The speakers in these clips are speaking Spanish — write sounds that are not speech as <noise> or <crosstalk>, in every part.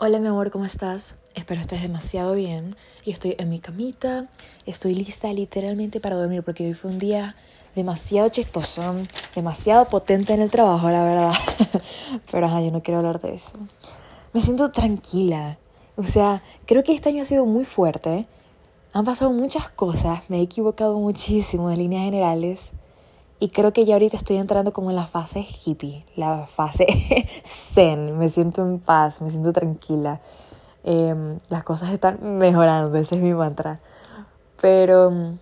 Hola mi amor, ¿cómo estás? Espero estés demasiado bien. Y estoy en mi camita, estoy lista literalmente para dormir porque hoy fue un día demasiado chistoso, demasiado potente en el trabajo, la verdad. <laughs> Pero ajá, yo no quiero hablar de eso. Me siento tranquila. O sea, creo que este año ha sido muy fuerte. Han pasado muchas cosas, me he equivocado muchísimo en líneas generales. Y creo que ya ahorita estoy entrando como en la fase hippie, la fase <laughs> zen. Me siento en paz, me siento tranquila. Em, las cosas están mejorando, ese es mi mantra. Pero mm,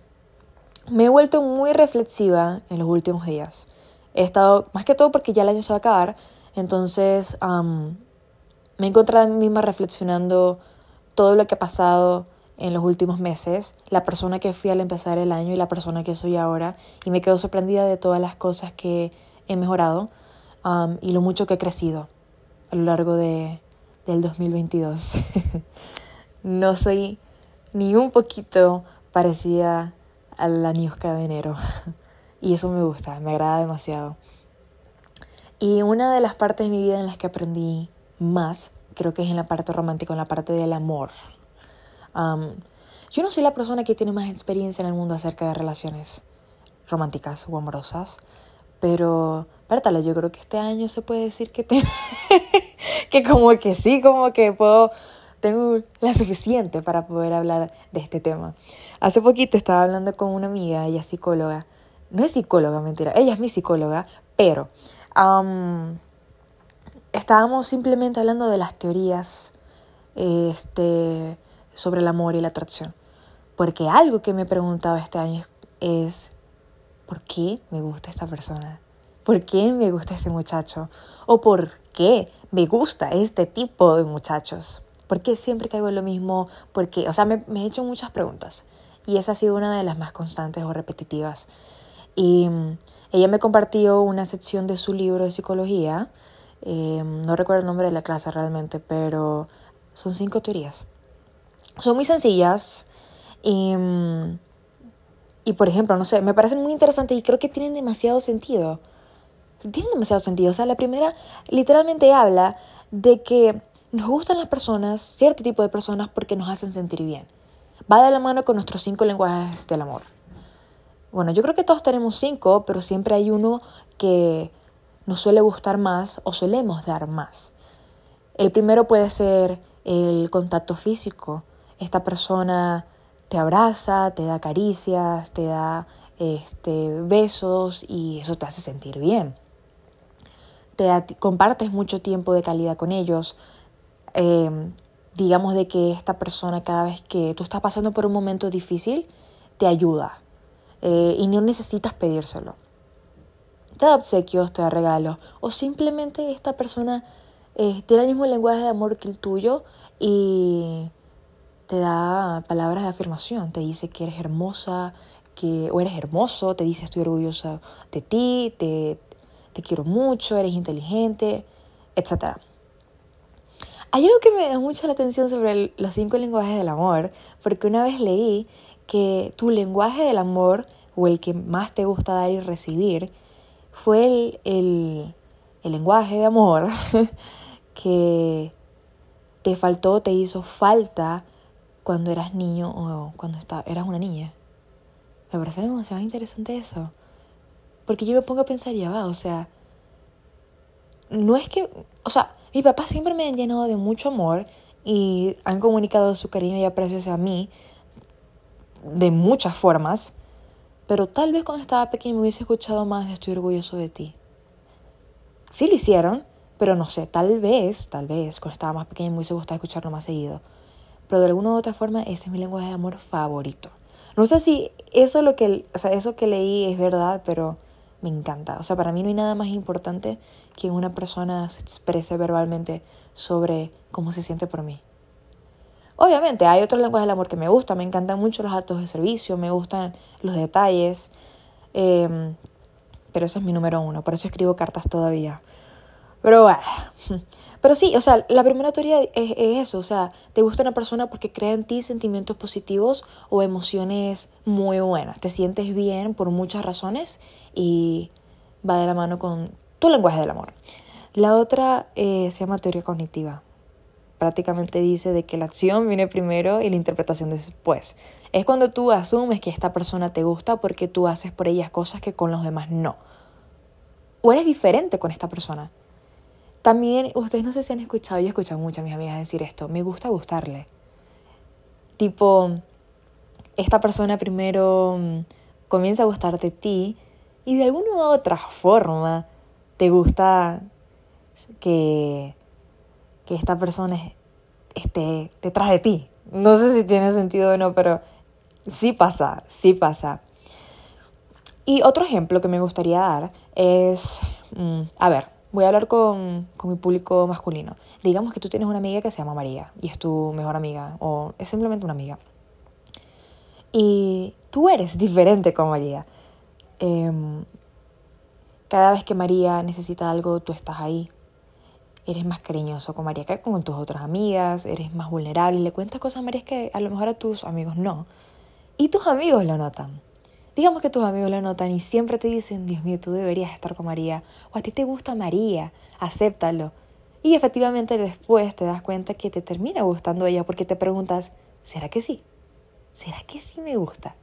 me he vuelto muy reflexiva en los últimos días. He estado, más que todo porque ya el año se va a acabar, entonces me he encontrado a mí misma reflexionando todo lo que ha pasado en los últimos meses, la persona que fui al empezar el año y la persona que soy ahora, y me quedo sorprendida de todas las cosas que he mejorado um, y lo mucho que he crecido a lo largo de, del 2022. <laughs> no soy ni un poquito parecida a la de enero, <laughs> y eso me gusta, me agrada demasiado. Y una de las partes de mi vida en las que aprendí más, creo que es en la parte romántica, en la parte del amor yo no soy la persona que tiene más experiencia en el mundo acerca de relaciones románticas o amorosas, pero, pártalo, yo creo que este año se puede decir que, te <laughs> que como que sí, como que puedo, tengo la suficiente para poder hablar de este tema. Hace poquito estaba hablando con una amiga, ella es psicóloga, no es psicóloga, mentira, ella es mi psicóloga, pero estábamos simplemente hablando de las teorías, este, sobre el amor y la atracción. Porque algo que me he preguntado este año es, ¿por qué me gusta esta persona? ¿Por qué me gusta este muchacho? ¿O por qué me gusta este tipo de muchachos? ¿Por qué siempre caigo en lo mismo? ¿Por qué? O sea, me, he hecho muchas preguntas. Y esa ha sido una de las más constantes o repetitivas. Y mm, ella me compartió una sección de su libro de psicología. Eh, no recuerdo el nombre de la clase realmente, pero son cinco teorías son muy sencillas y, y, por ejemplo, no sé, me parecen muy interesantes y creo que tienen demasiado sentido. Tienen demasiado sentido. O sea, la primera literalmente habla de que nos gustan las personas, cierto tipo de personas, porque nos hacen sentir bien. Va de la mano con nuestros cinco lenguajes del amor. Bueno, yo creo que todos tenemos cinco, pero siempre hay uno que nos suele gustar más o solemos dar más. El primero puede ser el contacto físico esta persona te abraza, te da caricias, te da este, besos y eso te hace sentir bien. Te compartes mucho tiempo de calidad con ellos. Em, digamos de que esta persona cada vez que tú estás pasando por un momento difícil, te ayuda. Eh, y no necesitas pedírselo. Te da obsequios, te da regalos. O simplemente esta persona eh, tiene el mismo lenguaje de amor que el tuyo y te da palabras de afirmación, te dice que eres hermosa, que, o eres hermoso, te dice estoy orgullosa de ti, te, te quiero mucho, eres inteligente, etc. Hay algo que me da mucho la atención sobre los cinco lenguajes del amor, porque una vez leí que tu lenguaje del amor, o el que más te gusta dar y recibir, fue el, el, el lenguaje de amor <laughs> que te faltó, te hizo falta cuando eras niño o cuando eras una niña. Me parece demasiado interesante eso. Porque yo me pongo a pensar, ya va, o sea, no es que, o sea, mis papás siempre me han llenado de mucho amor y han comunicado su cariño y aprecio hacia mí de muchas formas, pero tal vez cuando estaba pequeño me hubiese escuchado más estoy orgulloso de ti. Sí lo hicieron, pero no sé, tal vez, tal vez cuando estaba más pequeño me hubiese gustado escucharlo más seguido pero de alguna u otra forma ese es mi lenguaje de amor favorito. No sé si eso, lo que, o sea, eso que leí es verdad, pero me encanta. O sea, para mí no hay nada más importante que una persona se exprese verbalmente sobre cómo se siente por mí. Obviamente, hay otros lenguajes del amor que me gustan. Me encantan mucho los actos de servicio, me gustan los detalles. Em, pero ese es mi número uno. Por eso escribo cartas todavía. Pero bueno. Pero sí, o sea, la primera teoría es, eso, o sea, te gusta una persona porque crea en ti sentimientos positivos o emociones muy buenas, te sientes bien por muchas razones y va de la mano con tu lenguaje del amor. La otra eh, se llama teoría cognitiva. prácticamente dice de que la acción viene primero y la interpretación después. Es cuando tú asumes que esta persona te gusta porque tú haces por ellas cosas que con los demás no. O eres diferente con esta persona. También, ustedes no sé si han escuchado, yo he escuchado mucho a mis amigas decir esto, me gusta gustarle. Tipo, esta persona primero mm, comienza a gustarte de ti y de alguna u otra forma te gusta que, que esta persona esté detrás de ti. No sé si tiene sentido o no, pero sí pasa, sí pasa. Y otro ejemplo que me gustaría dar es, mm, a ver, voy a hablar con, con, mi público masculino. Digamos que tú tienes una amiga que se llama María y es tu mejor amiga o es simplemente una amiga. Y tú eres diferente con María. Em, cada vez que María necesita algo, tú estás ahí. Eres más cariñoso con María que con tus otras amigas, eres más vulnerable, le cuentas cosas a María que a lo mejor a tus amigos no. Y tus amigos lo notan. Digamos que tus amigos lo notan y siempre te dicen, Dios mío, tú deberías estar con María. O a ti te gusta María, acéptalo. Y efectivamente después te das cuenta que te termina gustando ella porque te preguntas, ¿será que sí? ¿Será que sí me gusta?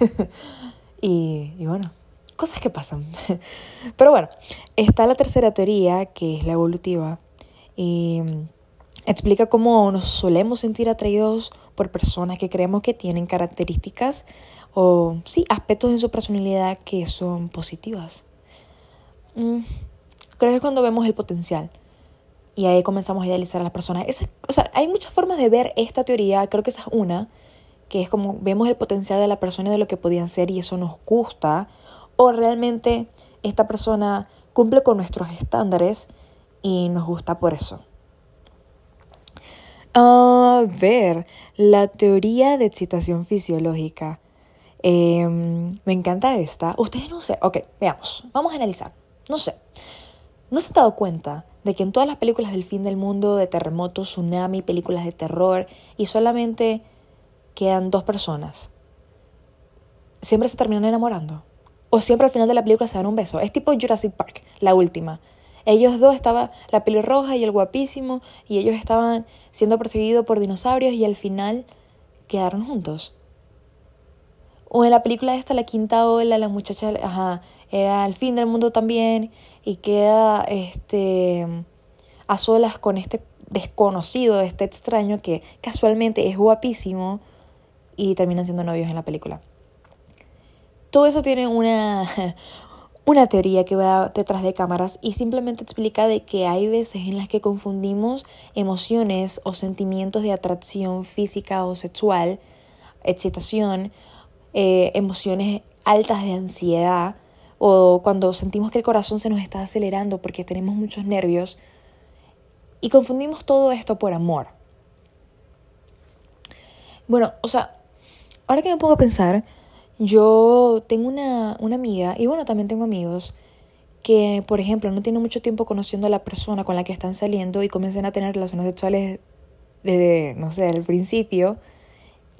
<laughs> y, y bueno, cosas que pasan. <laughs> Pero bueno, está la tercera teoría, que es la evolutiva, y explica cómo nos solemos sentir atraídos por personas que creemos que tienen características o sí, aspectos en su personalidad que son positivas. Mm, creo que es cuando vemos el potencial y ahí comenzamos a idealizar a las personas. o sea, hay muchas formas de ver esta teoría, creo que esa es una, que es como vemos el potencial de la persona y de lo que podían ser y eso nos gusta, o realmente esta persona cumple con nuestros estándares y nos gusta por eso. A ver, la teoría de excitación fisiológica. Em, me encanta esta. Ustedes no sé. Ok, veamos. Vamos a analizar. No sé. ¿No se han dado cuenta de que en todas las películas del fin del mundo, de terremotos, tsunami, películas de terror, y solamente quedan dos personas? Siempre se terminan enamorando. O siempre al final de la película se dan un beso. Es tipo Jurassic Park, la última. Ellos dos estaban, la pelirroja y el guapísimo, y ellos estaban siendo perseguidos por dinosaurios y al final quedaron juntos. O en la película esta, La Quinta Ola, la muchacha, ajá, era el fin del mundo también y queda este, a solas con este desconocido, este extraño que casualmente es guapísimo y terminan siendo novios en la película. Todo eso tiene una, <laughs> una teoría que va detrás de cámaras y simplemente explica de que hay veces en las que confundimos emociones o sentimientos de atracción física o sexual, excitación, eh, emociones altas de ansiedad o cuando sentimos que el corazón se nos está acelerando porque tenemos muchos nervios y confundimos todo esto por amor. Bueno, o sea, ahora que me pongo a pensar, yo tengo una, una amiga y bueno, también tengo amigos que, por ejemplo, no tienen mucho tiempo conociendo a la persona con la que están saliendo y comienzan a tener relaciones sexuales desde, no sé, al principio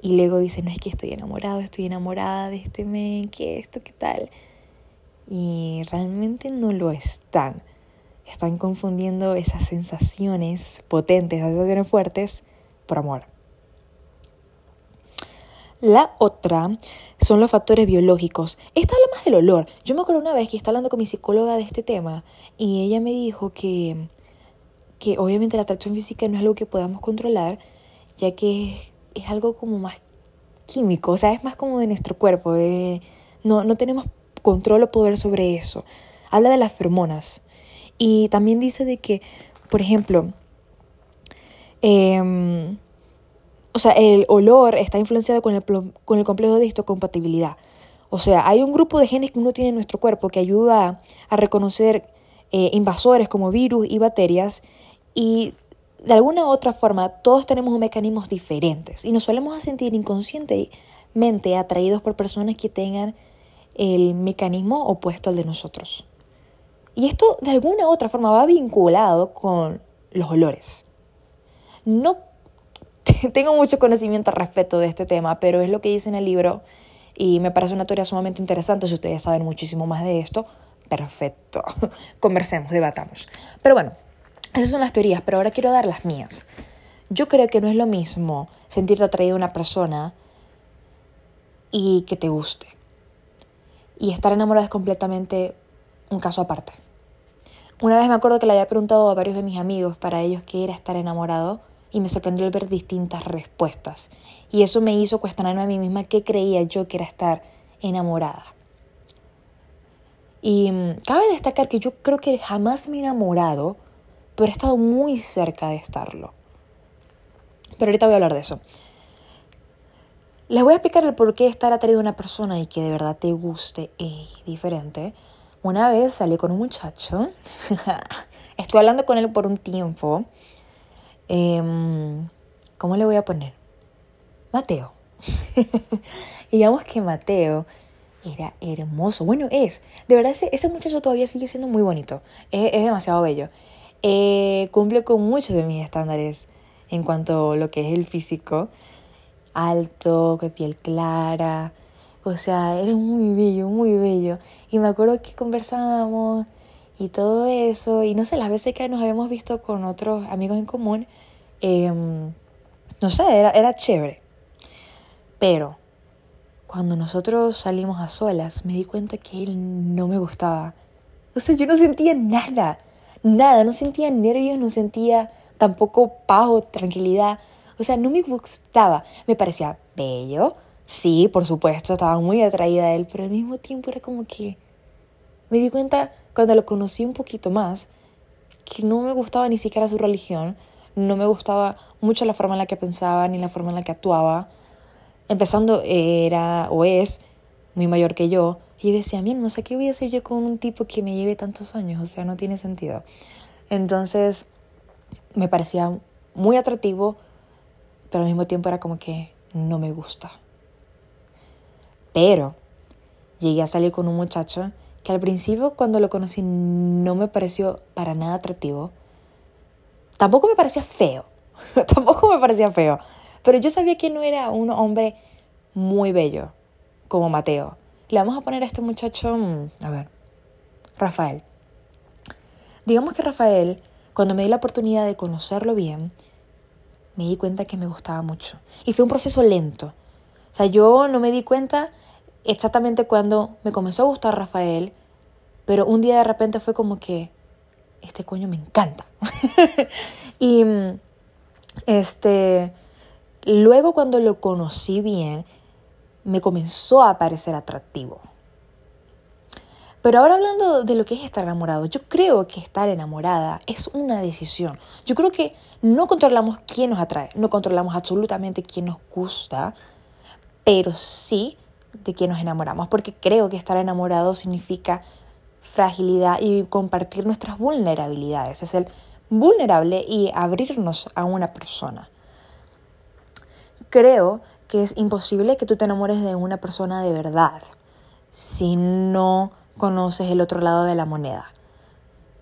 y luego dice, no es que estoy enamorado, estoy enamorada de este men, que esto, qué tal. Y realmente no lo están. Están confundiendo esas sensaciones potentes, esas sensaciones fuertes, por amor. La otra son los factores biológicos. Esta habla más del olor. Yo me acuerdo una vez que estaba hablando con mi psicóloga de este tema y ella me dijo que, que obviamente la atracción física no es algo que podamos controlar, ya que es algo como más químico, o sea, es más como de nuestro cuerpo, no, no tenemos control o poder sobre eso. Habla de las feromonas y también dice de que, por ejemplo, em, o sea, el olor está influenciado con el, con el complejo de histocompatibilidad. O sea, hay un grupo de genes que uno tiene en nuestro cuerpo que ayuda a reconocer eh, invasores como virus y bacterias y de alguna otra forma, todos tenemos mecanismos diferentes y nos solemos sentir inconscientemente atraídos por personas que tengan el mecanismo opuesto al de nosotros. Y esto de alguna otra forma va vinculado con los olores. No <laughs> tengo mucho conocimiento al respecto de este tema, pero es lo que dice en el libro y me parece una teoría sumamente interesante. Si ustedes saben muchísimo más de esto, perfecto. <laughs> Conversemos, debatamos. Pero bueno, esas son las teorías, pero ahora quiero dar las mías. yo creo que no es lo mismo sentirte atraído a una persona y que te guste. Y estar enamorado es completamente un caso aparte. Una vez me acuerdo que le había preguntado a varios de mis amigos para ellos qué era estar enamorado y me sorprendió el ver distintas respuestas. Y eso me hizo cuestionarme a mí misma qué creía yo que era estar enamorada. Y mm, cabe destacar que yo creo que jamás me he enamorado, pero he estado muy cerca de estarlo. Pero ahorita voy a hablar de eso. Les voy a explicar el por qué estar atraído a una persona y que de verdad te guste es diferente. Una vez salí con un muchacho, <laughs> estuve hablando con él por un tiempo. Em, ¿Cómo le voy a poner? Mateo. <laughs> Digamos que Mateo era hermoso. Bueno, es. De verdad, ese, muchacho todavía sigue siendo muy bonito. Es, demasiado bello. Eh, cumple con muchos de mis estándares en cuanto a lo que es el físico. Alto, de piel clara. O sea, era muy bello, muy bello. Y me acuerdo que conversábamos y todo eso. Y no sé, las veces que nos habíamos visto con otros amigos en común, em, no sé, era, era chévere. Pero cuando nosotros salimos a solas, me di cuenta que él no me gustaba. O sea, yo no sentía nada, nada, no sentía nervios, no sentía tampoco paz o tranquilidad. O sea, no me gustaba. Me parecía bello, sí, por supuesto, estaba muy atraída a él, pero al mismo tiempo era como que me di cuenta cuando lo conocí un poquito más que no me gustaba ni siquiera su religión, no me gustaba mucho la forma en la que pensaba ni la forma en la que actuaba. Empezando era o es muy mayor que yo y decía, mira, no sé qué voy a hacer yo con un tipo que me lleve tantos años, o sea, no tiene sentido. Entonces, me parecía muy atractivo, pero al mismo tiempo era como que no me gusta. Pero llegué a salir con un muchacho que al principio cuando lo conocí no me pareció para nada atractivo. Tampoco me parecía feo, <laughs> tampoco me parecía feo, pero yo sabía que no era un hombre muy bello como Mateo. Le vamos a poner a este muchacho, mm, a ver, Rafael. Digamos que Rafael cuando me di la oportunidad de conocerlo bien, me di cuenta que me gustaba mucho. Y fue un proceso lento. O sea, yo no me di cuenta exactamente cuando me comenzó a gustar Rafael, pero un día de repente fue como que, este coño me encanta. <laughs> y este, luego cuando lo conocí bien, me comenzó a parecer atractivo. Pero ahora hablando de lo que es estar enamorado, yo creo que estar enamorada es una decisión. Yo creo que no controlamos quién nos atrae, no controlamos absolutamente quién nos gusta, pero sí de quién nos enamoramos, porque creo que estar enamorado significa fragilidad y compartir nuestras vulnerabilidades, es el vulnerable y abrirnos a una persona. Creo que es imposible que tú te enamores de una persona de verdad si no conoces el otro lado de la moneda.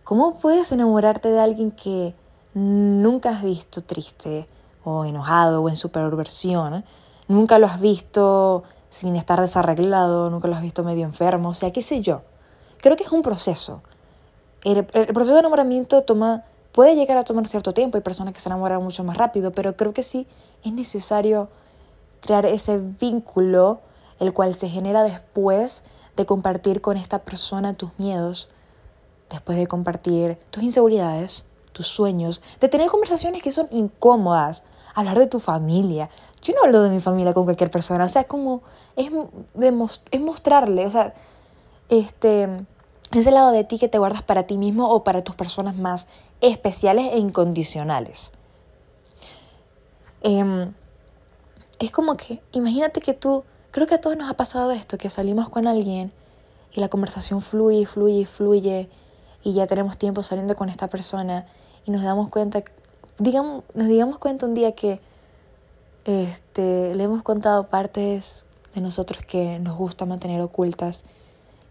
¿Cómo puedes enamorarte de alguien que nunca has visto triste o enojado o en su peor versión? Nunca lo has visto sin estar desarreglado, nunca lo has visto medio enfermo, o sea, qué sé yo. Creo que es un proceso. El, proceso de enamoramiento toma, puede llegar a tomar cierto tiempo, hay personas que se enamoran mucho más rápido, pero creo que sí es necesario crear ese vínculo, el cual se genera después de compartir con esta persona tus miedos, después de compartir tus inseguridades, tus sueños, de tener conversaciones que son incómodas, hablar de tu familia. Yo no hablo de mi familia con cualquier persona, o sea, como es, es mostrarle, o sea, este, ese lado de ti que te guardas para ti mismo o para tus personas más especiales e incondicionales. Em, es como que, imagínate que tú Creo que a todos nos ha pasado esto, que salimos con alguien y la conversación fluye, fluye, fluye y ya tenemos tiempo saliendo con esta persona y nos damos cuenta, digamos, nos digamos cuenta un día que este, le hemos contado partes de nosotros que nos gusta mantener ocultas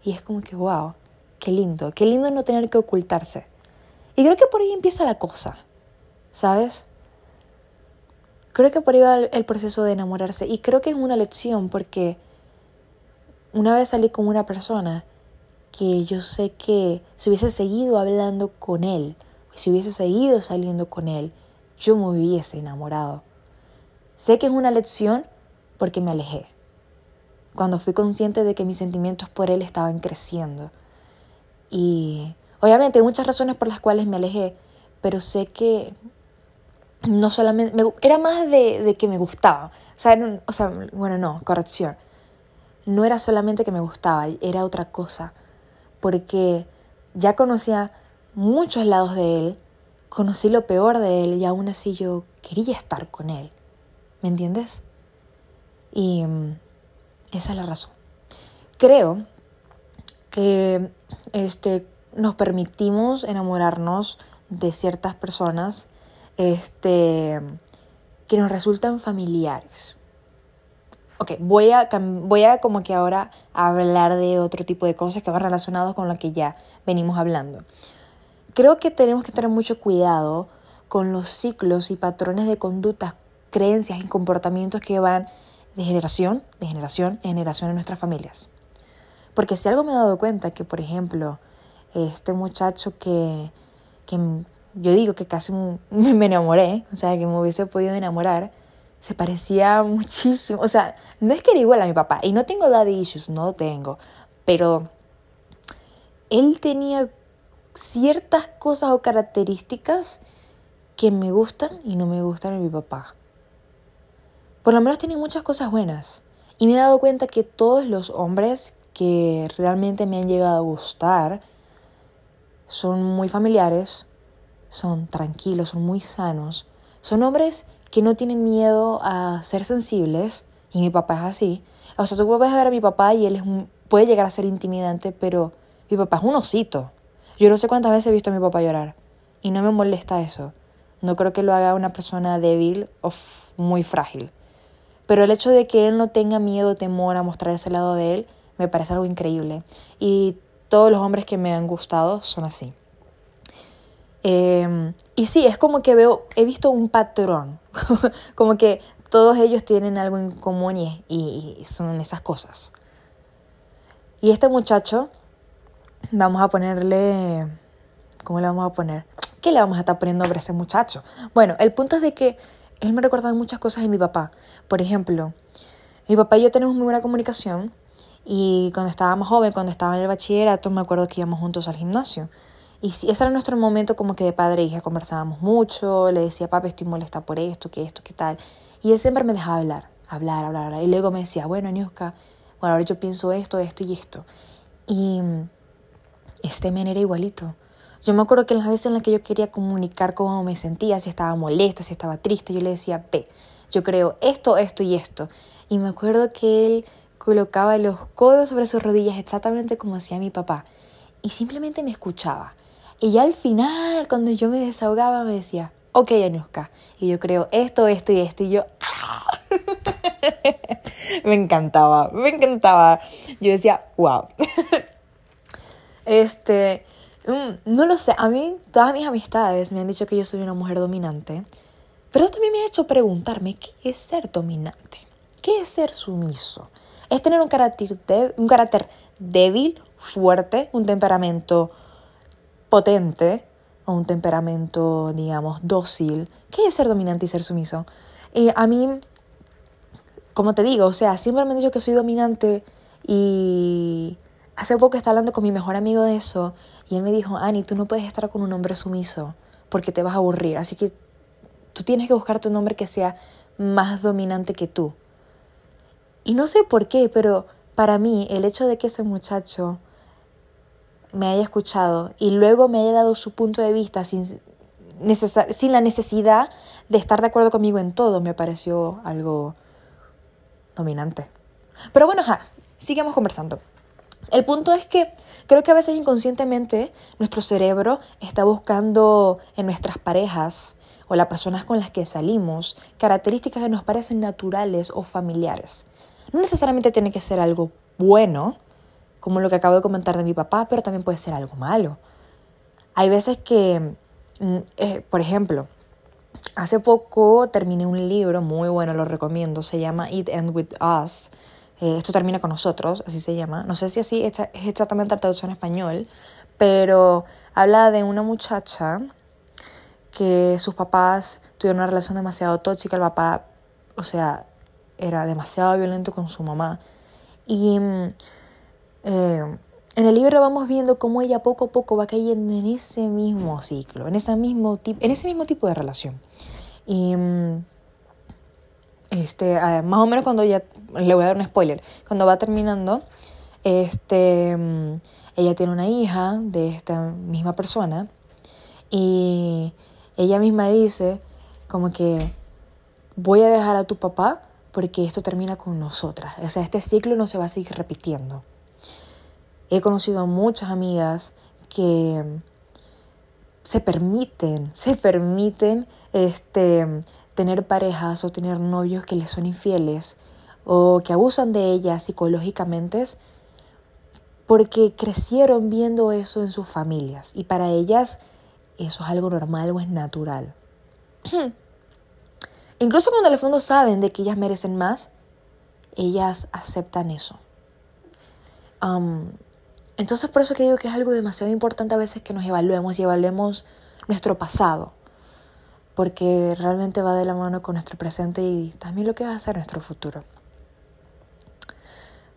y es como que, wow, qué lindo, qué lindo no tener que ocultarse. Y creo que por ahí empieza la cosa, ¿sabes? Creo que por ahí va el proceso de enamorarse y creo que es una lección porque una vez salí con una persona que yo sé que si hubiese seguido hablando con él, si hubiese seguido saliendo con él, yo me hubiese enamorado. Sé que es una lección porque me alejé. Cuando fui consciente de que mis sentimientos por él estaban creciendo. Y obviamente hay muchas razones por las cuales me alejé, pero sé que no solamente, era más de, que me gustaba. O sea, o sea, bueno, no, corrección. No era solamente que me gustaba, era otra cosa. Porque ya conocía muchos lados de él, conocí lo peor de él y aún así yo quería estar con él. ¿Me entiendes? Y mm, esa es la razón. Creo que este, nos permitimos enamorarnos de ciertas personas este, que nos resultan familiares. Ok, voy a, voy a como que ahora hablar de otro tipo de cosas que van relacionados con lo que ya venimos hablando. Creo que tenemos que tener mucho cuidado con los ciclos y patrones de conductas, creencias y comportamientos que van de generación, de generación en generación en nuestras familias. Porque si algo me he dado cuenta que, por ejemplo, este muchacho que, que yo digo que casi me enamoré, o sea, que me hubiese podido enamorar, se parecía muchísimo, o sea, no es que era igual a mi papá, y no tengo daddy issues, no tengo, pero él tenía ciertas cosas o características que me gustan y no me gustan en mi papá. Por lo menos tenía muchas cosas buenas. Y me he dado cuenta que todos los hombres que realmente me han llegado a gustar son muy familiares, son tranquilos, son muy sanos. Son hombres que no tienen miedo a ser sensibles, y mi papá es así. O sea, tú puedes ver a mi papá y él es puede llegar a ser intimidante, pero mi papá es un osito. Yo no sé cuántas veces he visto a mi papá llorar y no me molesta eso. No creo que lo haga una persona débil o muy frágil. Pero el hecho de que él no tenga miedo o temor a mostrar ese lado de él me parece algo increíble. Y todos los hombres que me han gustado son así. Em, y sí, es como que veo, he visto un patrón, <laughs> como que todos ellos tienen algo en común y, son esas cosas. Y este muchacho, vamos a ponerle, ¿cómo le vamos a poner? ¿Qué le vamos a estar poniendo a ese muchacho? Bueno, el punto es de que él me recuerda muchas cosas de mi papá. Por ejemplo, mi papá y yo tenemos muy buena comunicación y cuando estaba más joven, cuando estaba en el bachillerato, me acuerdo que íbamos juntos al gimnasio. Y ese era nuestro momento como que de padre e hija, conversábamos mucho, le decía, papi, estoy molesta por esto, que esto, qué tal. Y él siempre me dejaba hablar, hablar, hablar. Y luego me decía, bueno, Niuska, bueno, ahora yo pienso esto, esto y esto. Y este men era igualito. Yo me acuerdo que en las veces en las que yo quería comunicar cómo me sentía, si estaba molesta, si estaba triste, yo le decía, ve, yo creo esto, esto y esto. Y me acuerdo que él colocaba los codos sobre sus rodillas exactamente como hacía mi papá. Y simplemente me escuchaba. Y ya al final, cuando yo me desahogaba, me decía, ok, Anuska. Y yo creo esto, esto y esto. Y yo, <laughs> me encantaba, me encantaba. Yo decía, wow. <laughs> este, mm, no lo sé, a mí todas mis amistades me han dicho que yo soy una mujer dominante. Pero también me ha hecho preguntarme, ¿qué es ser dominante? ¿Qué es ser sumiso? Es tener un carácter, un carácter débil, fuerte, un temperamento potente o un temperamento, digamos, dócil. ¿Qué es ser dominante y ser sumiso? Y a mí, como te digo, o sea, siempre me han dicho que soy dominante y hace poco estaba hablando con mi mejor amigo de eso y él me dijo, Ani, tú no puedes estar con un hombre sumiso porque te vas a aburrir, así que tú tienes que buscarte un hombre que sea más dominante que tú. Y no sé por qué, pero para mí el hecho de que ese muchacho me haya escuchado y luego me haya dado su punto de vista sin, sin la necesidad de estar de acuerdo conmigo en todo, me pareció algo dominante. Pero bueno, ja, sigamos conversando. El punto es que creo que a veces inconscientemente nuestro cerebro está buscando en nuestras parejas o las personas con las que salimos características que nos parecen naturales o familiares. No necesariamente tiene que ser algo bueno, como lo que acabo de comentar de mi papá, pero también puede ser algo malo. Hay veces que, mm, eh, por ejemplo, hace poco terminé un libro muy bueno, lo recomiendo, se llama It End With Us. Eh, esto termina con nosotros, así se llama. No sé si así es exactamente la traducción en español, pero habla de una muchacha que sus papás tuvieron una relación demasiado tóxica, el papá, o sea, era demasiado violento con su mamá. Y mm, eh, en el libro vamos viendo cómo ella poco a poco va cayendo en ese mismo ciclo, en, ese mismo, en ese mismo tipo de relación. Y mm, este, más o menos cuando ya, le voy a dar un spoiler, cuando va terminando, este, mm, ella tiene una hija de esta misma persona y ella misma dice como que voy a dejar a tu papá porque esto termina con nosotras. O sea, este ciclo no se va a seguir repitiendo. He conocido a muchas amigas que se permiten, se permiten este, tener parejas o tener novios que les son infieles o que abusan de ellas psicológicamente porque crecieron viendo eso en sus familias y para ellas eso es algo normal o es natural. <clears throat> Incluso cuando al fondo saben de que ellas merecen más, ellas aceptan eso. Entonces por eso que digo que es algo demasiado importante a veces que nos evaluemos y evaluemos nuestro pasado, porque realmente va de la mano con nuestro presente y también lo que va a ser nuestro futuro.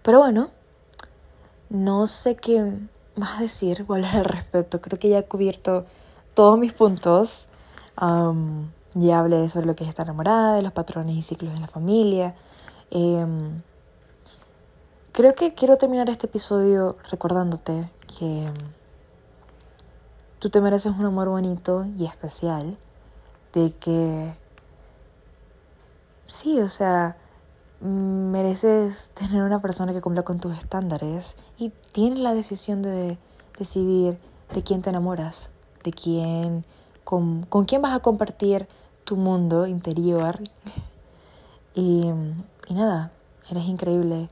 Pero bueno, no sé qué más decir <laughs> hablar al respecto. Creo que ya he cubierto todos mis puntos. ya hablé sobre lo que es estar enamorada, de los patrones y ciclos de la familia. Em, creo que quiero terminar este episodio recordándote que tú te mereces un amor bonito y especial. De que... Sí, o sea, mereces tener una persona que cumpla con tus estándares y tienes la decisión de decidir de quién te enamoras, de quién, con, con quién vas a compartir tu mundo interior. Y, y nada, eres increíble,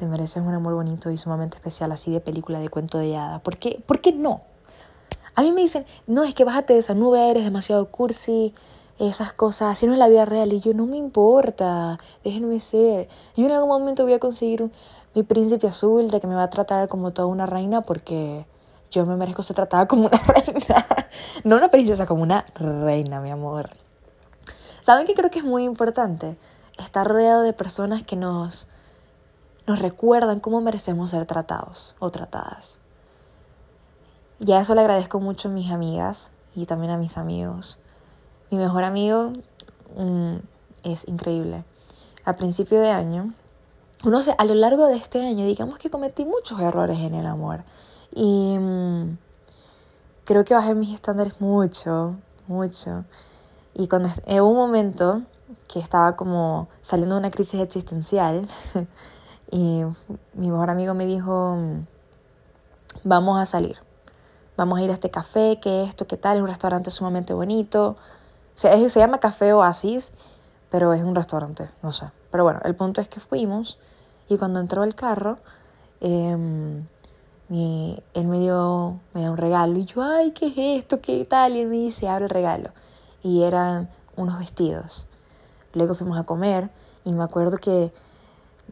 te mereces un amor bonito y sumamente especial, así de película de cuento de hadas. ¿Por qué, ¿Por qué no? A mí me dicen, no, es que bájate de esa nube, eres demasiado cursi, esas cosas, si no es la vida real. Y yo, no me importa, déjenme ser. Yo en algún momento voy a conseguir mi príncipe azul de que me va a tratar como toda una reina porque yo me merezco ser tratada como una <laughs> reina. no una princesa, como una reina, mi amor. ¿Saben qué creo que es muy importante? Estar rodeado de personas que nos, nos recuerdan cómo merecemos ser tratados o tratadas. Y a eso le agradezco mucho a mis amigas y también a mis amigos mi mejor amigo mm, es increíble. A principio de año, no sé, a lo largo de este año, digamos que cometí muchos errores en el amor. Y mm, creo que bajé mis estándares mucho, mucho. Y cuando en un momento que estaba como saliendo de una crisis existencial, <laughs> y mi mejor amigo me dijo, vamos a salir, vamos a ir a este café, que esto, qué tal, es un restaurante sumamente bonito, se, se llama Café Oasis, pero es un restaurante, no sé. Pero bueno, el punto es que fuimos y cuando entró el carro, eh, él me dio, me dio un regalo y yo, ay, ¿qué es esto? ¿Qué tal? Y él me dice, abre el regalo. Y eran unos vestidos. Luego fuimos a comer y me acuerdo que,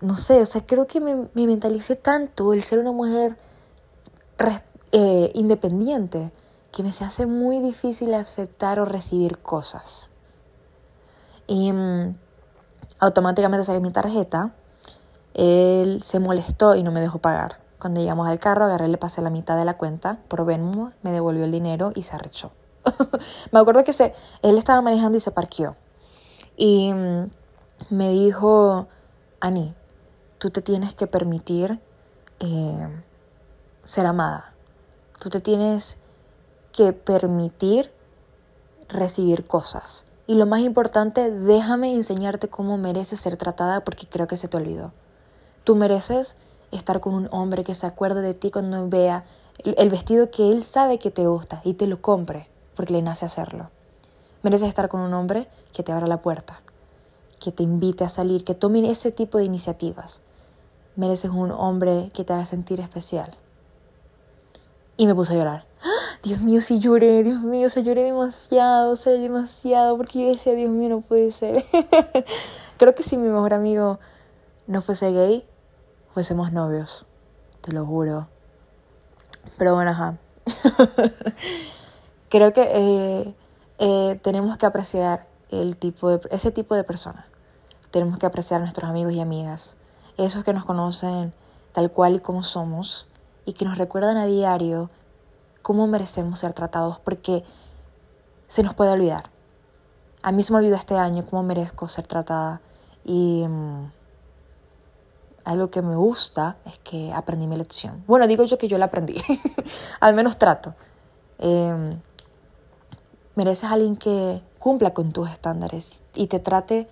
no sé, o sea, creo que me, me mentalicé tanto el ser una mujer eh, independiente que me se hace muy difícil aceptar o recibir cosas. Y mm, automáticamente saqué mi tarjeta. Él se molestó y no me dejó pagar. Cuando llegamos al carro, agarré, le pasé la mitad de la cuenta por Venmo, me devolvió el dinero y se arrechó. <laughs> me acuerdo que se, él estaba manejando y se parqueó. Y mm, me dijo, Ani, tú te tienes que permitir eh, ser amada. Tú te tienes que permitir recibir cosas. Y lo más importante, déjame enseñarte cómo mereces ser tratada porque creo que se te olvidó. Tú mereces estar con un hombre que se acuerde de ti cuando vea el vestido que él sabe que te gusta y te lo compre porque le nace hacerlo. Mereces estar con un hombre que te abra la puerta, que te invite a salir, que tome ese tipo de iniciativas. Mereces un hombre que te haga sentir especial. Y me puse a llorar. Dios mío, si lloré, Dios mío, se lloré demasiado, o sea, demasiado, porque yo decía, Dios mío, no puede ser. <laughs> Creo que si mi mejor amigo no fuese gay, fuésemos novios, te lo juro. Pero bueno, ajá. <laughs> Creo que eh, eh, tenemos que apreciar el tipo de, ese tipo de personas. Tenemos que apreciar a nuestros amigos y amigas, esos que nos conocen tal cual y como somos y que nos recuerdan a diario cómo merecemos ser tratados porque se nos puede olvidar. A mí se me olvidó este año cómo merezco ser tratada y mm, algo que me gusta es que aprendí mi lección. Bueno, digo yo que yo la aprendí, <laughs> al menos trato. Em, mereces a alguien que cumpla con tus estándares y te trate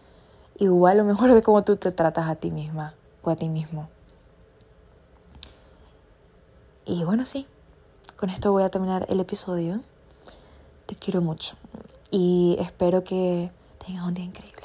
igual o mejor de cómo tú te tratas a ti misma a ti mismo. Y bueno, sí, con esto voy a terminar el episodio. Te quiero mucho y espero que tengas un día increíble.